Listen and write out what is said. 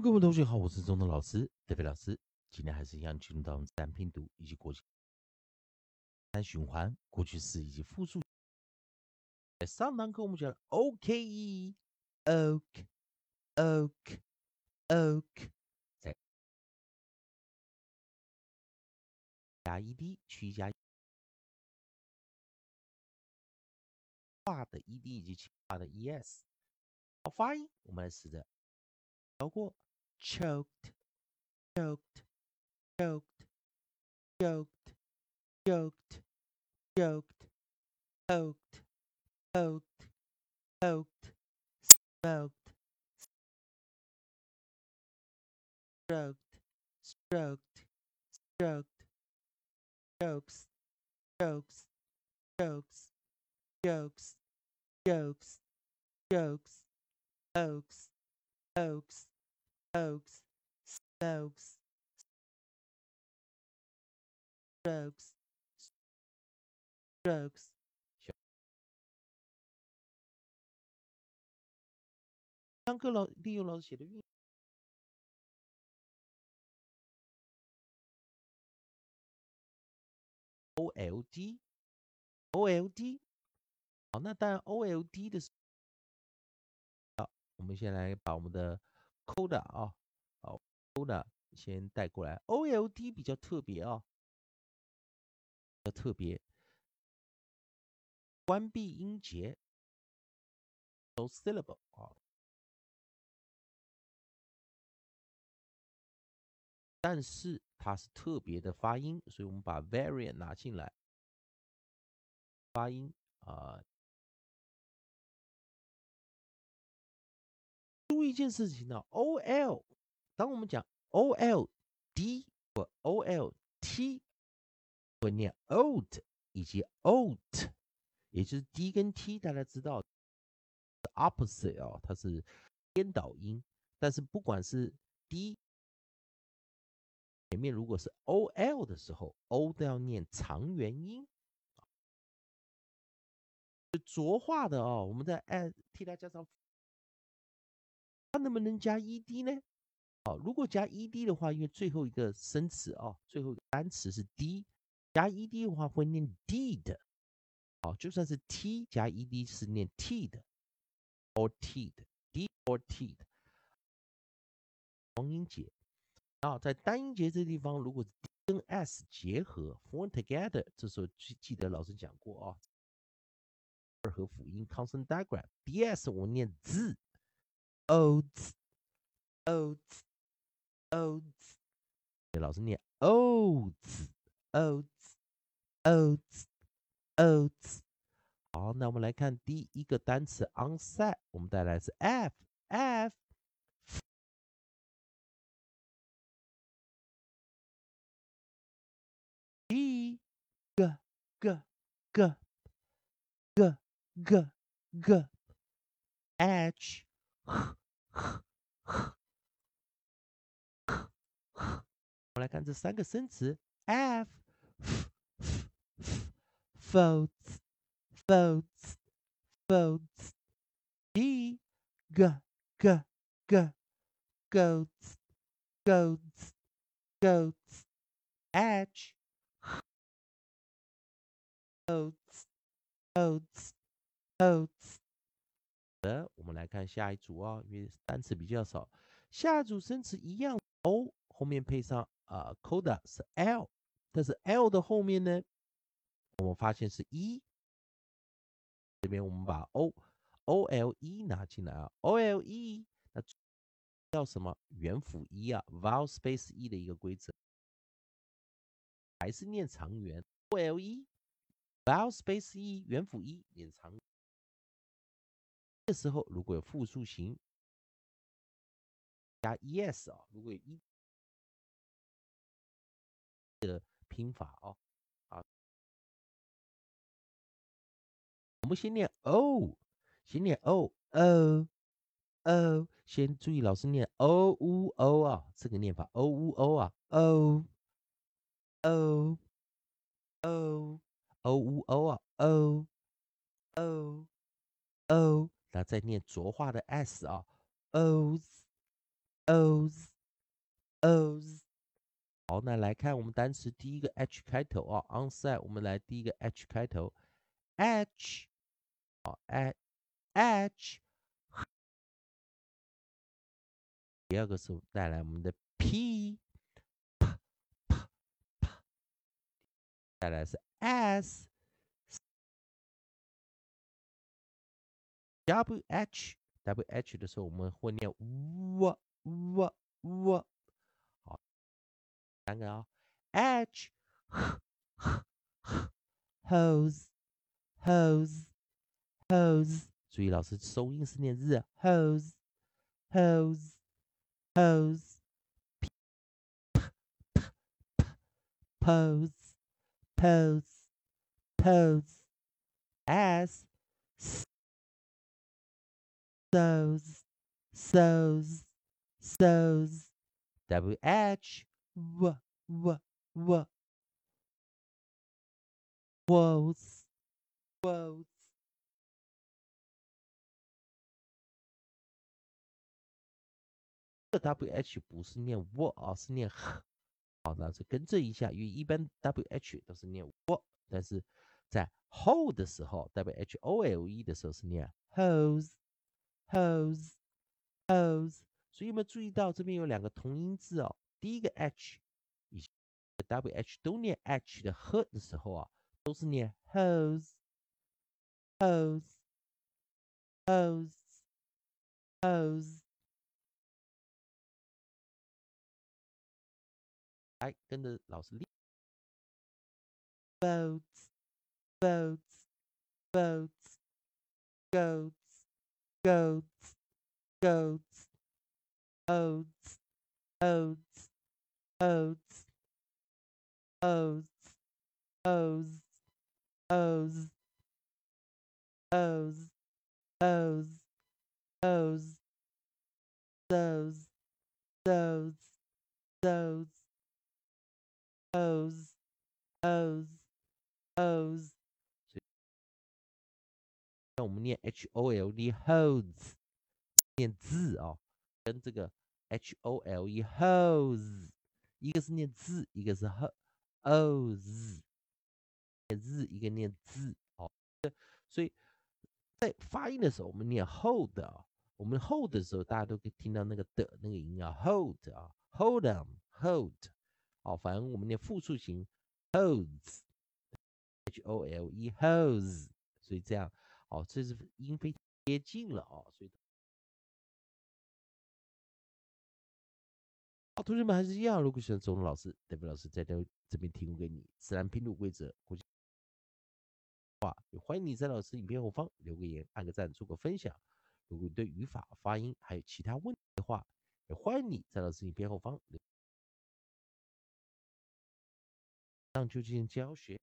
各位同学好，我是中东老师德飞老师。今天还是一样进入到自然拼读以及国际单循环、过去式以及复数。上堂课我们讲 OK，OK，OK，在加 ed 去加化的 ed 以及其他的 es。好，发音我们来试着。包括 choked, choked, choked, choked, choked, choked, poked, poked, poked, smoked, stroked, stroked, stroked, jokes, jokes, jokes, jokes, jokes, jokes, oaks, oaks, oaks, smokes, strokes, strokes. 上课老利用老师写的韵 OLD OLD 好，那当然 OLD 的好，我们先来把我们的 Coda 啊，好，Coda 先带过来。OLD 比较特别啊，比较特别，关闭音节，no syllable 啊，但是它是特别的发音，所以我们把 variant 拿进来，发音啊。注意一件事情呢，O L，当我们讲 O L D 或 O L T，会念 old 以及 old，也就是 D 跟 T，大家知道 opposite 哦，它是颠倒音。但是不管是 D 前面如果是 O L 的时候，O 都要念长元音。浊化的哦，我们在按替它加上。它能不能加 ed 呢？好，如果加 ed 的话，因为最后一个生词哦，最后一个单词是 d，加 ed 的话会念 d 的。好，就算是 t 加 ed 是念 t 的，or t 的，d or t 的。双音节，啊，在单音节这地方，如果 d 跟 s 结合，form together，这时候记记得老师讲过啊，二合辅音 consonant diagram，ds 我念字。oats oats oats，老师念 oats oats oats oats。好，那我们来看第一个单词 onset，我们带来是 f f。g g g g g g g h h h h， 我们来看这三个生词：f f folds folds folds d g g g goats goats goats h oats oats oats 的，我们来看下一组啊，因为单词比较少。下一组生词一样，o 后面配上啊，coda 是 l，但是 l 的后面呢，我们发现是 e。这边我们把 o o l e 拿进来啊，o l e 那叫什么？元辅一啊，vowel space e 的一个规则，还是念长元 o l e，vowel space e 元辅一念长。这时候如果有复数形加 es 啊，如果有一的拼法哦，啊，我们先念 o，先念 o o o，先注意老师念 o u o 啊，这个念法 o u o 啊 o o o o u o 啊 o o o。那再念浊化的 s 啊，o's，O's O's。好，那来看我们单词第一个 H 开头啊，onside，我们来第一个 H 开头，H，好，H，第二个是带来我们的 p。带来是 s S，WH，WH 的时候我们会念 W W W。三个啊，h hose hose hose，注意老师收音是念日，hose hose hose pose pose pose as sews sews sews wh w w w woes woes 这 w h 不是念 w 啊，是念 h。好，那是更正一下，因为一般 w h 都是念 w，但是在 hold 的时候，w h o l e 的时候是念 hose hose hose。所以有没有注意到这边有两个同音字哦？第一个 h 以及 w h 都念 h 的 h 的时候啊，都是念 hose hose hose hose。来跟着老师练。boats boats boats goats goats goats oats oats oats, oats, oats, oats, oats, oats, oats, those, those, those, o's, o's, o's。那我们念 h o l d holds，念字啊、哦，跟这个 h o l e holds，一个是念字，一个是 h o z，念字一个念字，哦，所以在发音的时候，我们念 hold 啊，我们 hold 的时候，大家都可以听到那个的那个音啊，hold 啊，hold on hold，哦，反正我们念复数型 holds，h o l e hose，所以这样，哦，这是音非接近了哦，所以。好，同学们还是一样。如果喜欢钟老师、代表老师在这这边提供给你自然拼读规则，话也欢迎你在老师影片后方留个言、按个赞、做个分享。如果你对语法、发音还有其他问题的话，也欢迎你在老师影片后方。上就进行教学。